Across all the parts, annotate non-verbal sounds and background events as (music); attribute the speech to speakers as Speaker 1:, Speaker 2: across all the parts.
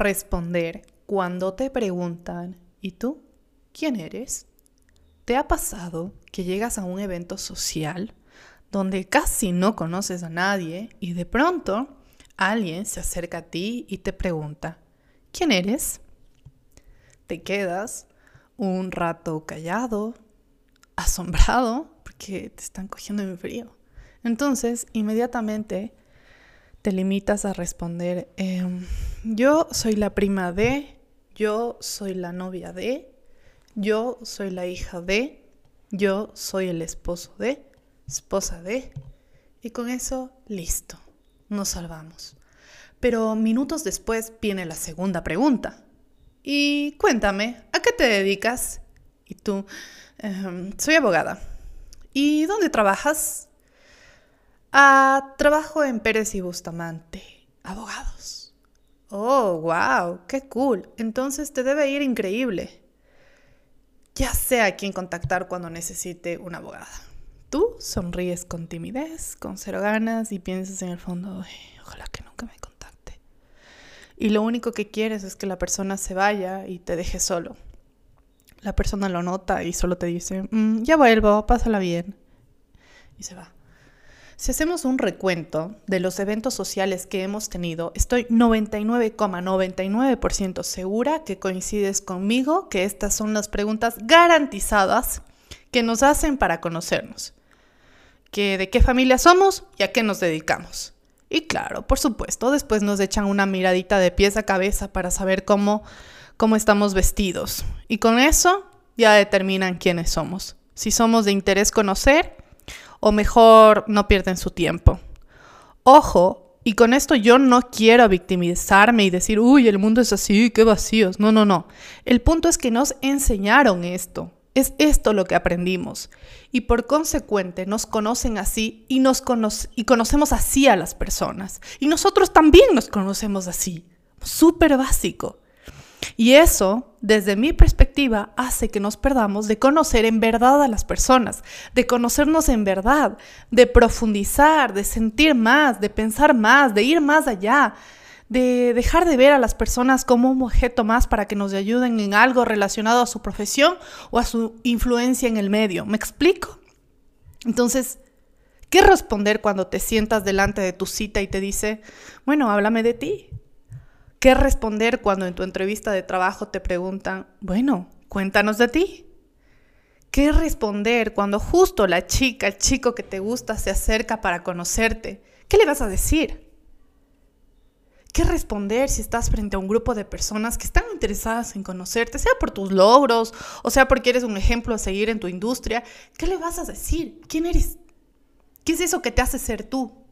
Speaker 1: responder cuando te preguntan, ¿y tú? ¿Quién eres? ¿Te ha pasado que llegas a un evento social donde casi no conoces a nadie y de pronto alguien se acerca a ti y te pregunta, ¿quién eres? Te quedas un rato callado, asombrado, porque te están cogiendo en frío. Entonces, inmediatamente te limitas a responder, em, yo soy la prima de, yo soy la novia de, yo soy la hija de, yo soy el esposo de, esposa de, y con eso, listo, nos salvamos. Pero minutos después viene la segunda pregunta. Y cuéntame, ¿a qué te dedicas? Y tú, em, soy abogada. ¿Y dónde trabajas? Ah, trabajo en Pérez y Bustamante. Abogados. Oh, wow, qué cool. Entonces te debe ir increíble. Ya sé a quién contactar cuando necesite una abogada. Tú sonríes con timidez, con cero ganas y piensas en el fondo, ojalá que nunca me contacte. Y lo único que quieres es que la persona se vaya y te deje solo. La persona lo nota y solo te dice, mm, ya vuelvo, pásala bien. Y se va. Si hacemos un recuento de los eventos sociales que hemos tenido, estoy 99,99% segura que coincides conmigo que estas son las preguntas garantizadas que nos hacen para conocernos. Que de qué familia somos y a qué nos dedicamos. Y claro, por supuesto, después nos echan una miradita de pies a cabeza para saber cómo, cómo estamos vestidos. Y con eso ya determinan quiénes somos. Si somos de interés conocer, o mejor no pierden su tiempo. Ojo, y con esto yo no quiero victimizarme y decir, uy, el mundo es así, qué vacíos. No, no, no. El punto es que nos enseñaron esto. Es esto lo que aprendimos. Y por consecuente nos conocen así y, nos y conocemos así a las personas. Y nosotros también nos conocemos así. Súper básico. Y eso, desde mi perspectiva, hace que nos perdamos de conocer en verdad a las personas, de conocernos en verdad, de profundizar, de sentir más, de pensar más, de ir más allá, de dejar de ver a las personas como un objeto más para que nos ayuden en algo relacionado a su profesión o a su influencia en el medio. ¿Me explico? Entonces, ¿qué responder cuando te sientas delante de tu cita y te dice, bueno, háblame de ti? ¿Qué responder cuando en tu entrevista de trabajo te preguntan, bueno, cuéntanos de ti? ¿Qué responder cuando justo la chica, el chico que te gusta se acerca para conocerte? ¿Qué le vas a decir? ¿Qué responder si estás frente a un grupo de personas que están interesadas en conocerte, sea por tus logros o sea porque eres un ejemplo a seguir en tu industria? ¿Qué le vas a decir? ¿Quién eres? ¿Qué es eso que te hace ser tú?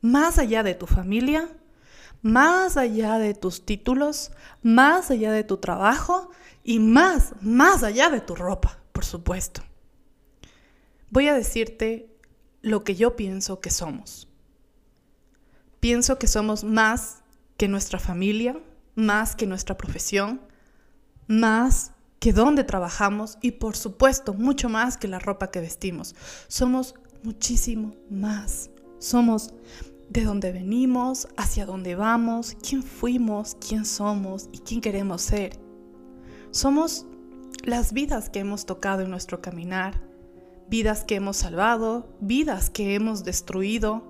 Speaker 1: Más allá de tu familia, más allá de tus títulos, más allá de tu trabajo y más, más allá de tu ropa, por supuesto. Voy a decirte lo que yo pienso que somos. Pienso que somos más que nuestra familia, más que nuestra profesión, más que dónde trabajamos y por supuesto mucho más que la ropa que vestimos. Somos muchísimo más. Somos de dónde venimos, hacia dónde vamos, quién fuimos, quién somos y quién queremos ser. Somos las vidas que hemos tocado en nuestro caminar, vidas que hemos salvado, vidas que hemos destruido,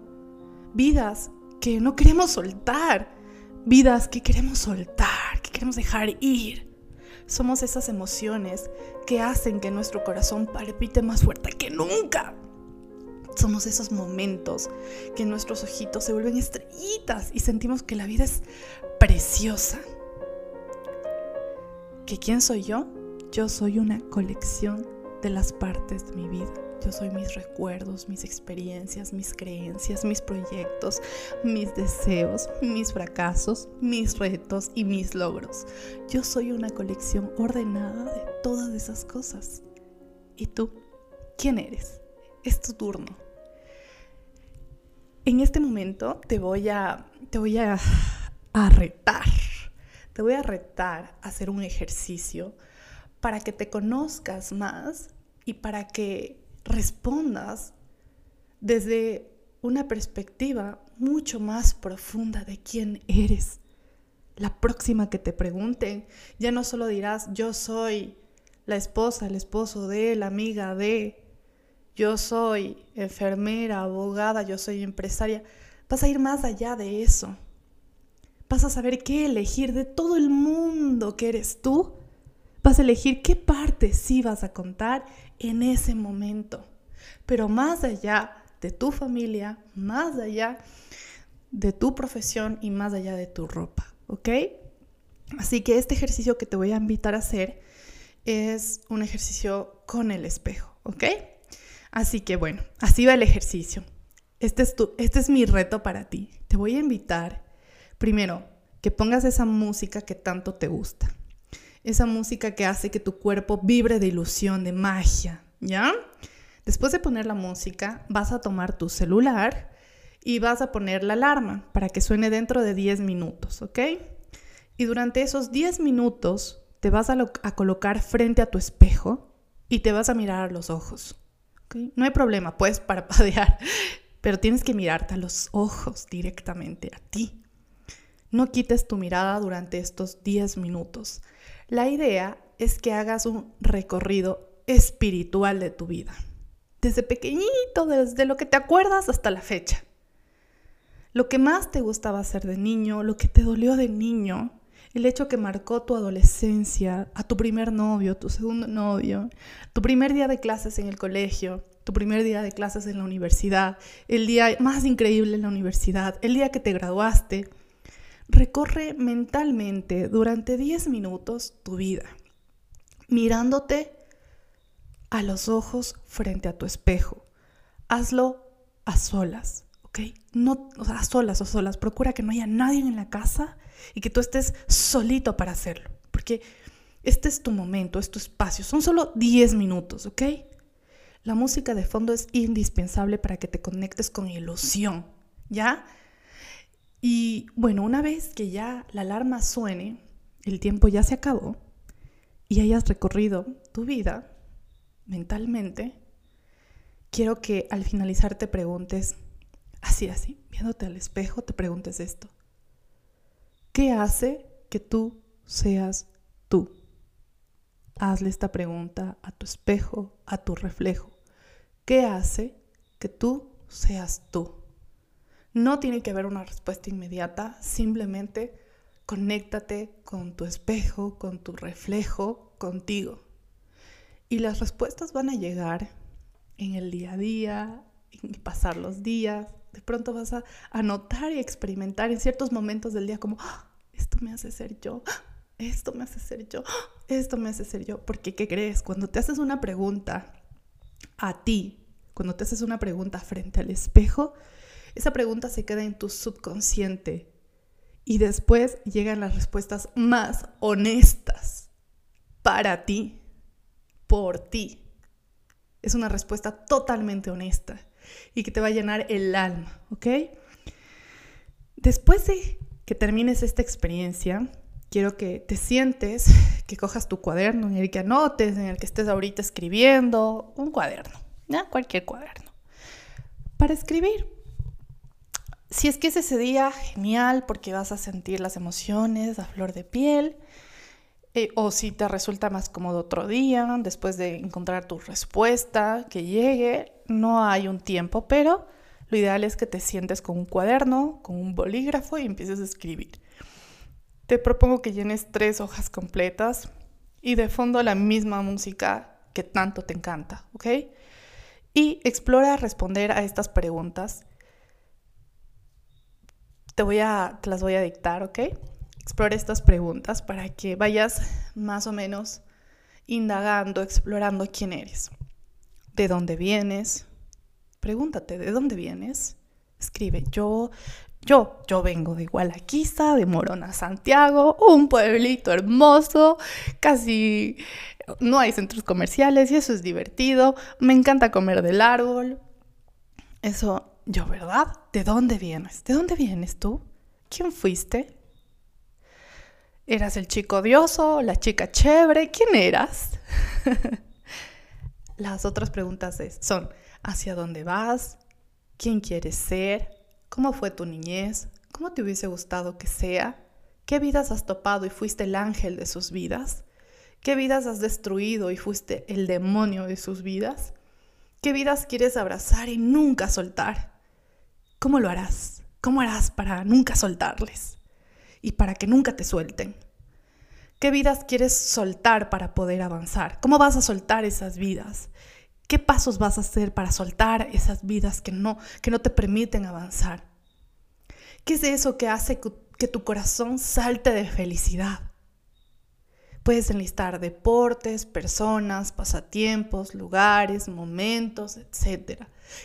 Speaker 1: vidas que no queremos soltar, vidas que queremos soltar, que queremos dejar ir. Somos esas emociones que hacen que nuestro corazón palpite más fuerte que nunca somos esos momentos que nuestros ojitos se vuelven estrellitas y sentimos que la vida es preciosa. ¿Que quién soy yo? Yo soy una colección de las partes de mi vida. Yo soy mis recuerdos, mis experiencias, mis creencias, mis proyectos, mis deseos, mis fracasos, mis retos y mis logros. Yo soy una colección ordenada de todas esas cosas. ¿Y tú? ¿Quién eres? Es tu turno. En este momento te voy a, te voy a, retar. Te voy a retar a hacer un ejercicio para que te conozcas más y para que respondas desde una perspectiva mucho más profunda de quién eres. La próxima que te pregunten, ya no solo dirás, yo soy la esposa, el esposo de, la amiga de, yo soy enfermera, abogada, yo soy empresaria. Vas a ir más allá de eso. Vas a saber qué elegir de todo el mundo que eres tú. Vas a elegir qué parte sí vas a contar en ese momento. Pero más allá de tu familia, más allá de tu profesión y más allá de tu ropa, ¿ok? Así que este ejercicio que te voy a invitar a hacer es un ejercicio con el espejo, ¿ok? Así que bueno, así va el ejercicio. Este es, tu, este es mi reto para ti. Te voy a invitar, primero, que pongas esa música que tanto te gusta. Esa música que hace que tu cuerpo vibre de ilusión, de magia, ¿ya? Después de poner la música, vas a tomar tu celular y vas a poner la alarma para que suene dentro de 10 minutos, ¿ok? Y durante esos 10 minutos te vas a, a colocar frente a tu espejo y te vas a mirar a los ojos. No hay problema, puedes parpadear, (laughs) pero tienes que mirarte a los ojos directamente, a ti. No quites tu mirada durante estos 10 minutos. La idea es que hagas un recorrido espiritual de tu vida. Desde pequeñito, desde lo que te acuerdas hasta la fecha. Lo que más te gustaba hacer de niño, lo que te dolió de niño, el hecho que marcó tu adolescencia, a tu primer novio, tu segundo novio, tu primer día de clases en el colegio, tu primer día de clases en la universidad, el día más increíble en la universidad, el día que te graduaste. Recorre mentalmente durante 10 minutos tu vida, mirándote a los ojos frente a tu espejo. Hazlo a solas, ¿ok? No a solas o solas. Procura que no haya nadie en la casa y que tú estés solito para hacerlo, porque este es tu momento, es tu espacio. Son solo 10 minutos, ¿ok? La música de fondo es indispensable para que te conectes con ilusión, ¿ya? Y bueno, una vez que ya la alarma suene, el tiempo ya se acabó y hayas recorrido tu vida mentalmente, quiero que al finalizar te preguntes, así, así, viéndote al espejo, te preguntes esto. ¿Qué hace que tú seas tú? Hazle esta pregunta a tu espejo, a tu reflejo. ¿Qué hace que tú seas tú? No tiene que haber una respuesta inmediata, simplemente conéctate con tu espejo, con tu reflejo, contigo. Y las respuestas van a llegar en el día a día, en pasar los días. De pronto vas a, anotar y experimentar en ciertos momentos del día como, ¡Ah! Esto me hace ser yo, esto me hace ser yo, esto me hace ser yo. Porque, ¿qué crees? Cuando te haces una pregunta a ti, cuando te haces una pregunta frente al espejo, esa pregunta se queda en tu subconsciente y después llegan las respuestas más honestas para ti, por ti. Es una respuesta totalmente honesta y que te va a llenar el alma, ¿ok? Después de que termines esta experiencia, quiero que te sientes, que cojas tu cuaderno en el que anotes, en el que estés ahorita escribiendo, un cuaderno, ¿ya? Cualquier cuaderno. Para escribir. Si es que es ese día, genial, porque vas a sentir las emociones a flor de piel. Eh, o si te resulta más cómodo otro día, después de encontrar tu respuesta, que llegue, no hay un tiempo, pero lo ideal es que te sientes con un cuaderno, con un bolígrafo y empieces a escribir. Te propongo que llenes tres hojas completas y de fondo la misma música que tanto te encanta, ¿ok? Y explora responder a estas preguntas. Te, voy a, te las voy a dictar, ¿ok? Explora estas preguntas para que vayas más o menos indagando, explorando quién eres, de dónde vienes, Pregúntate, ¿de dónde vienes? Escribe, yo, yo, yo vengo de Gualaquiza, de Morona, Santiago, un pueblito hermoso, casi no hay centros comerciales y eso es divertido. Me encanta comer del árbol. Eso, yo, ¿verdad? ¿De dónde vienes? ¿De dónde vienes tú? ¿Quién fuiste? ¿Eras el chico odioso? ¿La chica chévere? ¿Quién eras? (laughs) Las otras preguntas son, hacia dónde vas, quién quieres ser, cómo fue tu niñez, cómo te hubiese gustado que sea, ¿Qué vidas has topado y fuiste el ángel de sus vidas? ¿Qué vidas has destruido y fuiste el demonio de sus vidas? ¿Qué vidas quieres abrazar y nunca soltar? ¿Cómo lo harás? ¿Cómo harás para nunca soltarles? Y para que nunca te suelten. ¿Qué vidas quieres soltar para poder avanzar? ¿Cómo vas a soltar esas vidas? ¿Qué pasos vas a hacer para soltar esas vidas que no, que no te permiten avanzar? ¿Qué es eso que hace que tu corazón salte de felicidad. Puedes enlistar deportes, personas, pasatiempos, lugares, momentos, etc.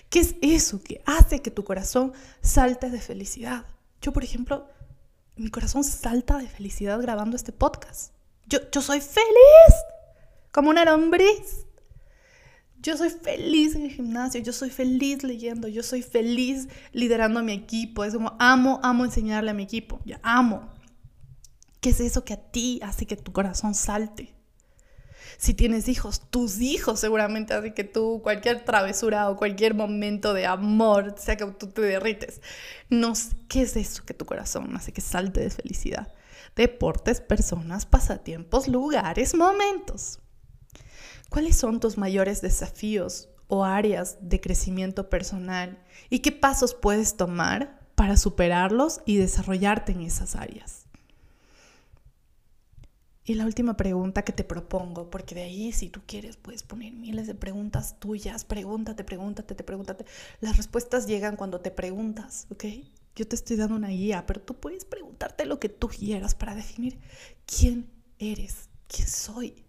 Speaker 1: ¿Qué es eso que hace que tu corazón salte de felicidad? Yo, por ejemplo, mi corazón salta de felicidad grabando este podcast. Yo, yo soy feliz, como una lombriz. Yo soy feliz en el gimnasio, yo soy feliz leyendo, yo soy feliz liderando a mi equipo. Es como amo, amo enseñarle a mi equipo, ya amo. ¿Qué es eso que a ti hace que tu corazón salte? Si tienes hijos, tus hijos seguramente hacen que tú cualquier travesura o cualquier momento de amor, sea que tú te derrites. No ¿qué es eso que tu corazón hace que salte de felicidad? Deportes, personas, pasatiempos, lugares, momentos. ¿Cuáles son tus mayores desafíos o áreas de crecimiento personal y qué pasos puedes tomar para superarlos y desarrollarte en esas áreas? Y la última pregunta que te propongo, porque de ahí si tú quieres puedes poner miles de preguntas tuyas, pregúntate, pregúntate, te pregúntate. Las respuestas llegan cuando te preguntas, ¿ok? Yo te estoy dando una guía, pero tú puedes preguntarte lo que tú quieras para definir quién eres, quién soy,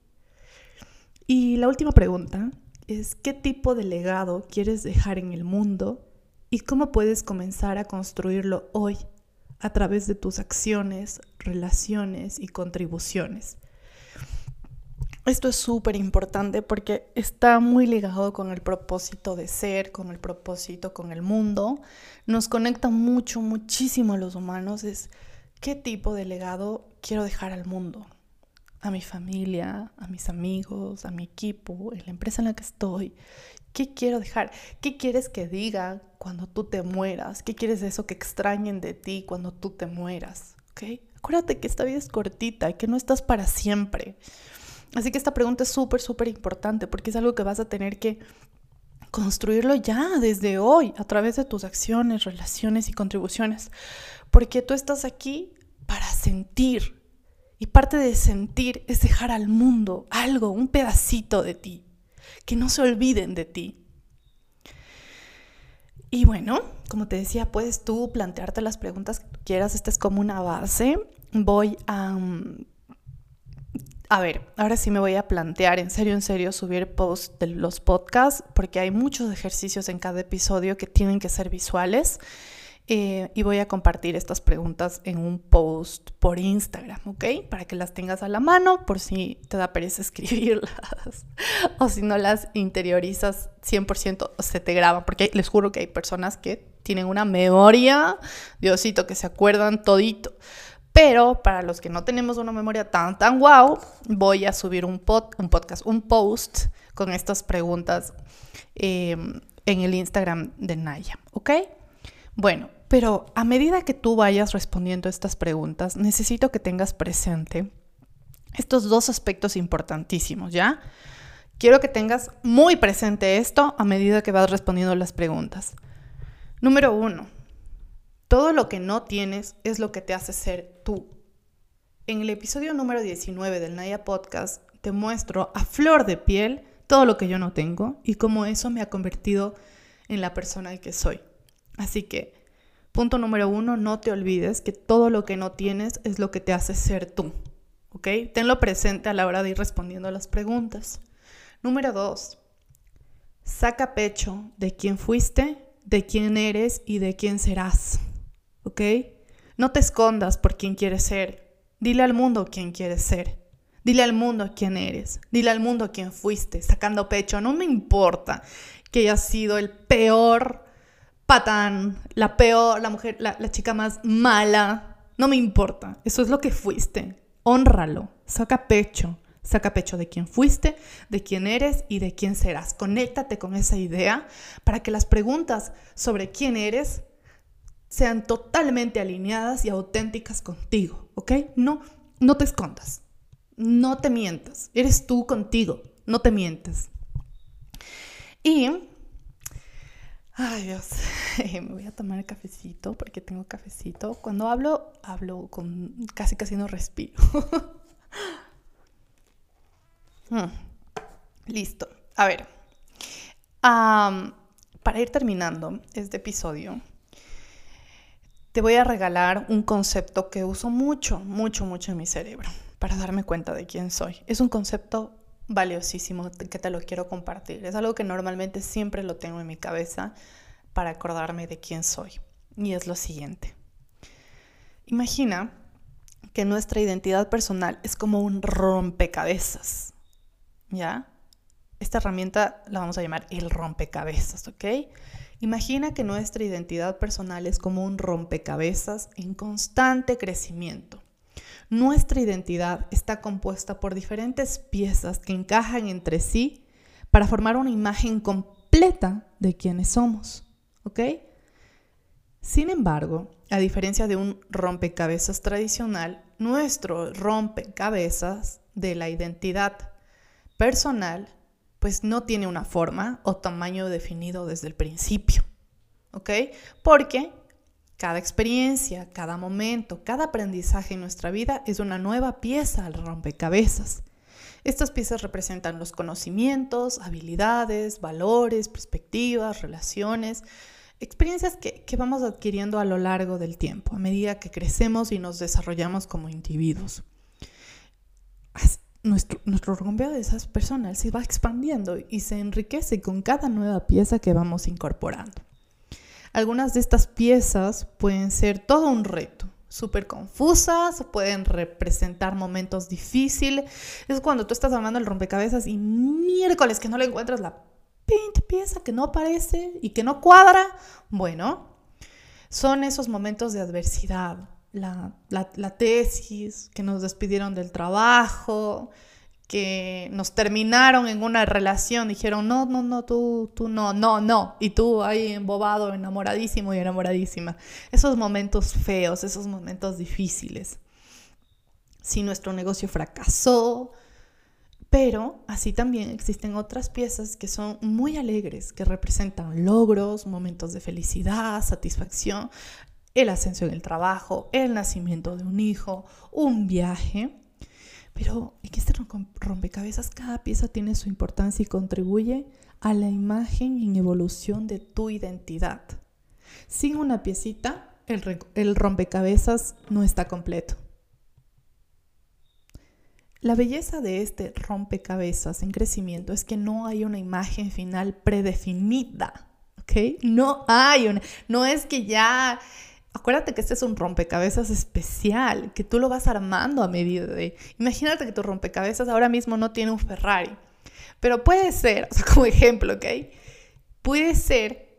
Speaker 1: y la última pregunta es, ¿qué tipo de legado quieres dejar en el mundo y cómo puedes comenzar a construirlo hoy a través de tus acciones, relaciones y contribuciones? Esto es súper importante porque está muy ligado con el propósito de ser, con el propósito con el mundo. Nos conecta mucho, muchísimo a los humanos. Es qué tipo de legado quiero dejar al mundo a mi familia, a mis amigos, a mi equipo, en la empresa en la que estoy. ¿Qué quiero dejar? ¿Qué quieres que diga cuando tú te mueras? ¿Qué quieres eso que extrañen de ti cuando tú te mueras? ¿Ok? Acuérdate que esta vida es cortita y que no estás para siempre. Así que esta pregunta es súper, súper importante porque es algo que vas a tener que construirlo ya desde hoy a través de tus acciones, relaciones y contribuciones. Porque tú estás aquí para sentir, y parte de sentir es dejar al mundo algo, un pedacito de ti, que no se olviden de ti. Y bueno, como te decía, puedes tú plantearte las preguntas que quieras, esta es como una base. Voy a... Mm, a ver, ahora sí me voy a plantear en serio, en serio, subir post de los podcasts, porque hay muchos ejercicios en cada episodio que tienen que ser visuales. Eh, y voy a compartir estas preguntas en un post por Instagram, ¿ok? Para que las tengas a la mano por si te da pereza (laughs) escribirlas o si no las interiorizas 100% se te graban, porque les juro que hay personas que tienen una memoria, Diosito, que se acuerdan todito. Pero para los que no tenemos una memoria tan, tan wow, voy a subir un, un podcast, un post con estas preguntas eh, en el Instagram de Naya, ¿ok? Bueno, pero a medida que tú vayas respondiendo estas preguntas, necesito que tengas presente estos dos aspectos importantísimos, ¿ya? Quiero que tengas muy presente esto a medida que vas respondiendo las preguntas. Número uno, todo lo que no tienes es lo que te hace ser tú. En el episodio número 19 del Naya Podcast te muestro a flor de piel todo lo que yo no tengo y cómo eso me ha convertido en la persona que soy. Así que, punto número uno, no te olvides que todo lo que no tienes es lo que te hace ser tú. ¿Ok? Tenlo presente a la hora de ir respondiendo a las preguntas. Número dos, saca pecho de quién fuiste, de quién eres y de quién serás. ¿Ok? No te escondas por quién quieres ser. Dile al mundo quién quieres ser. Dile al mundo quién eres. Dile al mundo quién fuiste, sacando pecho. No me importa que hayas sido el peor patán, la peor, la mujer, la, chica más mala. No me importa. Eso es lo que fuiste. Honralo. Saca pecho. Saca pecho de quién fuiste, de quién eres y de quién serás. Conéctate con esa idea para que las preguntas sobre quién eres sean totalmente alineadas y auténticas contigo, ¿ok? No, no te escondas, no te mientas, eres tú contigo, no te mientes. Y, ay Dios, (laughs) me voy a tomar el cafecito porque tengo cafecito. Cuando hablo, hablo con casi casi no respiro. (laughs) Hmm, listo, a ver, para ir terminando este episodio, te voy a regalar un concepto que uso mucho, mucho, mucho en mi cerebro para darme cuenta de quién soy. Es un concepto valiosísimo que te lo quiero compartir. Es algo que normalmente siempre lo tengo en mi cabeza para acordarme de quién soy. Y es lo siguiente. Imagina que nuestra identidad personal es como un rompecabezas. ¿Ya? Esta herramienta la vamos a llamar el rompecabezas, ¿ok? Imagina que nuestra identidad personal es como un rompecabezas en constante crecimiento. Nuestra identidad está compuesta por diferentes piezas que encajan entre sí para formar una imagen completa de quienes somos. ¿Ok? Sin embargo, a diferencia de un rompecabezas tradicional, nuestro rompecabezas de la identidad personal pues no tiene una forma o tamaño definido desde el principio. ¿Ok? Porque cada experiencia, cada momento, cada aprendizaje en nuestra vida es una nueva pieza al rompecabezas. Estas piezas representan los conocimientos, habilidades, valores, perspectivas, relaciones, experiencias que, que, vamos adquiriendo a lo largo del tiempo, a medida que crecemos y nos desarrollamos como individuos nuestro, nuestro esas personal se va expandiendo y se enriquece con cada nueva pieza que vamos incorporando. Algunas de estas piezas pueden ser todo un reto, súper confusas, pueden representar momentos difíciles. Es cuando tú estás armando el rompecabezas y miércoles que no le encuentras la pieza que no aparece y que no cuadra. Bueno, son esos momentos de adversidad, la, tesis, que nos despidieron del trabajo, que nos terminaron en una relación, dijeron, no, no, no, tú, tú no, no, no, y tú ahí embobado, enamoradísimo y enamoradísima. Esos momentos feos, esos momentos difíciles. Si nuestro negocio fracasó, pero así también existen otras piezas que son muy alegres, que representan logros, momentos de felicidad, satisfacción el ascenso en el trabajo, el nacimiento de un hijo, un viaje. Pero en este rompecabezas cada pieza tiene su importancia y contribuye a la imagen y evolución de tu identidad. Sin una piecita, el, el rompecabezas no está completo. La belleza de este rompecabezas en crecimiento es que no hay una imagen final predefinida. No hay una, no es que ya Acuérdate que este es un rompecabezas especial, que tú lo vas armando a medida de... Imagínate que tu rompecabezas ahora mismo no tiene un Ferrari, pero puede ser, (laughs) como ejemplo, ¿ok? Puede ser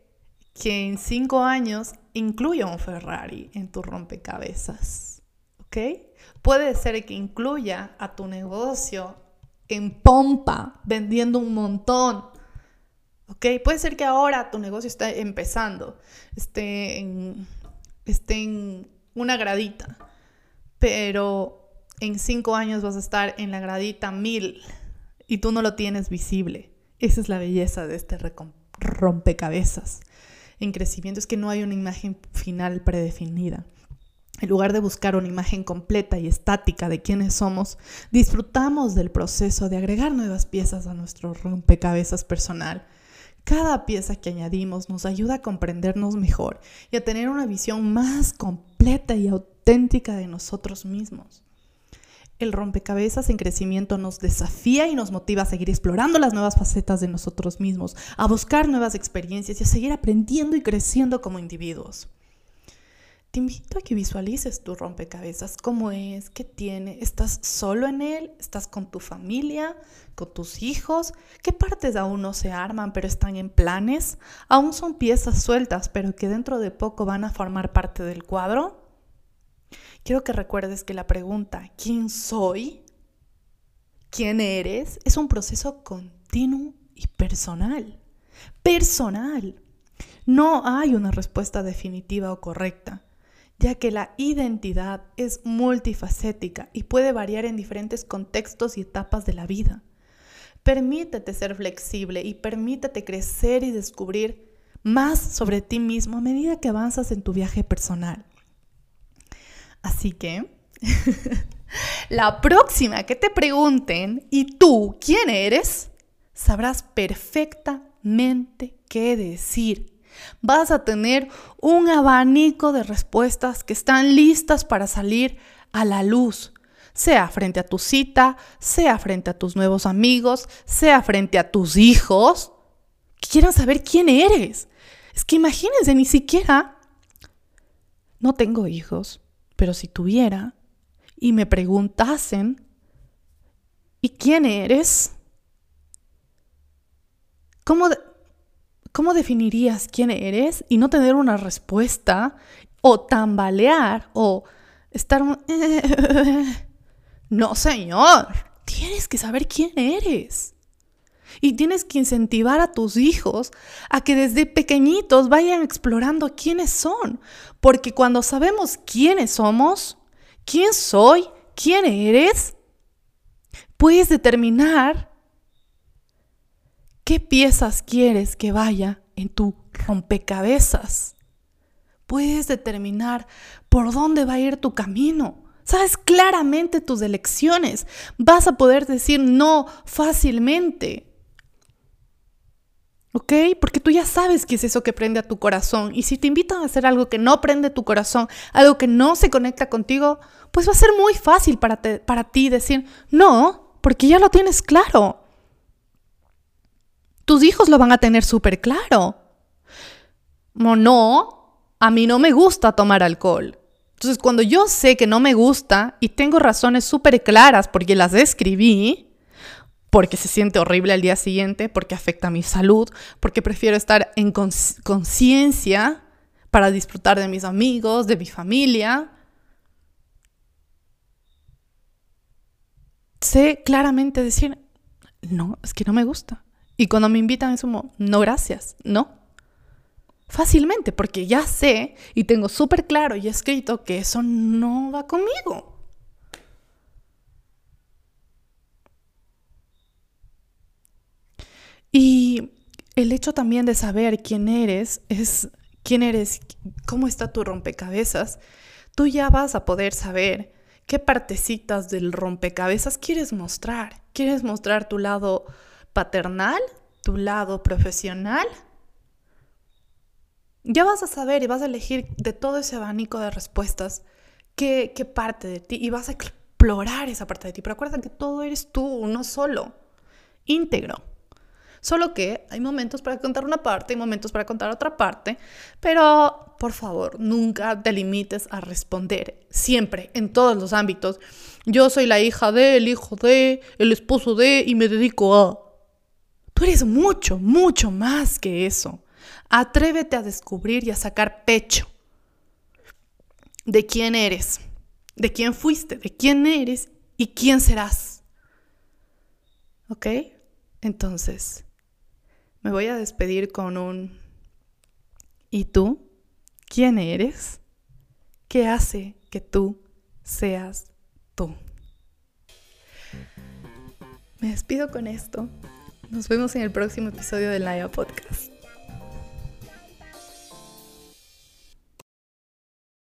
Speaker 1: que en cinco años incluya un Ferrari en tu rompecabezas, ¿ok? Puede ser que incluya a tu negocio en pompa, vendiendo un montón, ¿ok? Puede ser que ahora tu negocio esté empezando, esté en esté en una gradita, pero en cinco años vas a estar en la gradita mil y tú no lo tienes visible. Esa es la belleza de este rompecabezas en crecimiento, es que no hay una imagen final predefinida. En lugar de buscar una imagen completa y estática de quiénes somos, disfrutamos del proceso de agregar nuevas piezas a nuestro rompecabezas personal cada pieza que añadimos nos ayuda a comprendernos mejor y a tener una visión más completa y auténtica de nosotros mismos. El rompecabezas en crecimiento nos desafía y nos motiva a seguir explorando las nuevas facetas de nosotros mismos, a buscar nuevas experiencias y a seguir aprendiendo y creciendo como individuos. Te invito a que visualices tu rompecabezas, cómo es, qué tiene, estás solo en él, estás con tu familia, con tus hijos, qué partes aún no se arman pero están en planes, aún son piezas sueltas pero que dentro de poco van a formar parte del cuadro. Quiero que recuerdes que la pregunta ¿quién soy? ¿Quién eres? es un proceso continuo y personal. Personal. No hay una respuesta definitiva o correcta, ya que la identidad es multifacética y puede variar en diferentes contextos y etapas de la vida. Permítete ser flexible y permítete crecer y descubrir más sobre ti mismo a medida que avanzas en tu viaje personal. Así que, (laughs) la próxima que te pregunten, ¿y tú quién eres? Sabrás perfectamente qué decir. Vas a tener un abanico de respuestas que están listas para salir a la luz sea frente a tu cita, sea frente a tus nuevos amigos, sea frente a tus hijos, que quieran saber quién eres. Es que imagínense, ni siquiera, no tengo hijos, pero si tuviera y me preguntasen, ¿y quién eres? ¿Cómo, ¿Cómo definirías quién eres y no tener una respuesta o tambalear o estar... (laughs) No, señor. Tienes que saber quién eres. Y tienes que incentivar a tus hijos a que desde pequeñitos vayan explorando quiénes son. Porque cuando sabemos quiénes somos, quién soy, quién eres, puedes determinar qué piezas quieres que vaya en tu rompecabezas. Puedes determinar por dónde va a ir tu camino. Sabes claramente tus elecciones. Vas a poder decir no fácilmente. ¿Ok? Porque tú ya sabes qué es eso que prende a tu corazón. Y si te invitan a hacer algo que no prende tu corazón, algo que no se conecta contigo, pues va a ser muy fácil para, para ti decir no, porque ya lo tienes claro. Tus hijos lo van a tener súper claro. No, no, a mí no me gusta tomar alcohol. Entonces, cuando yo sé que no me gusta y tengo razones súper claras porque las escribí, porque se siente horrible al día siguiente, porque afecta a mi salud, porque prefiero estar en conciencia para disfrutar de mis amigos, de mi familia. Sé claramente decir, no, es que no me gusta. Y cuando me invitan es como, no, gracias, no. Fácilmente, porque ya sé y tengo súper claro y escrito que eso no va conmigo. Y el hecho también de saber quién eres, es quién eres, cómo está tu rompecabezas, tú ya vas a poder saber qué partecitas del rompecabezas quieres mostrar. ¿Quieres mostrar tu lado paternal, tu lado profesional ya vas a saber y vas a elegir de todo ese abanico de respuestas qué, qué parte de ti y vas a explorar esa parte de ti. Pero acuérdate que todo eres tú, uno solo, íntegro. Solo que hay momentos para contar una parte y momentos para contar otra parte, pero por favor, nunca te limites a responder, siempre, en todos los ámbitos. Yo soy la hija de, el hijo de, el esposo de y me dedico a... Tú eres mucho, mucho más que eso. Atrévete a descubrir y a sacar pecho de quién eres, de quién fuiste, de quién eres y quién serás. ¿Ok? Entonces, me voy a despedir con un ¿y tú? ¿Quién eres? ¿Qué hace que tú seas tú? Me despido con esto. Nos vemos en el próximo episodio del Naya Podcast.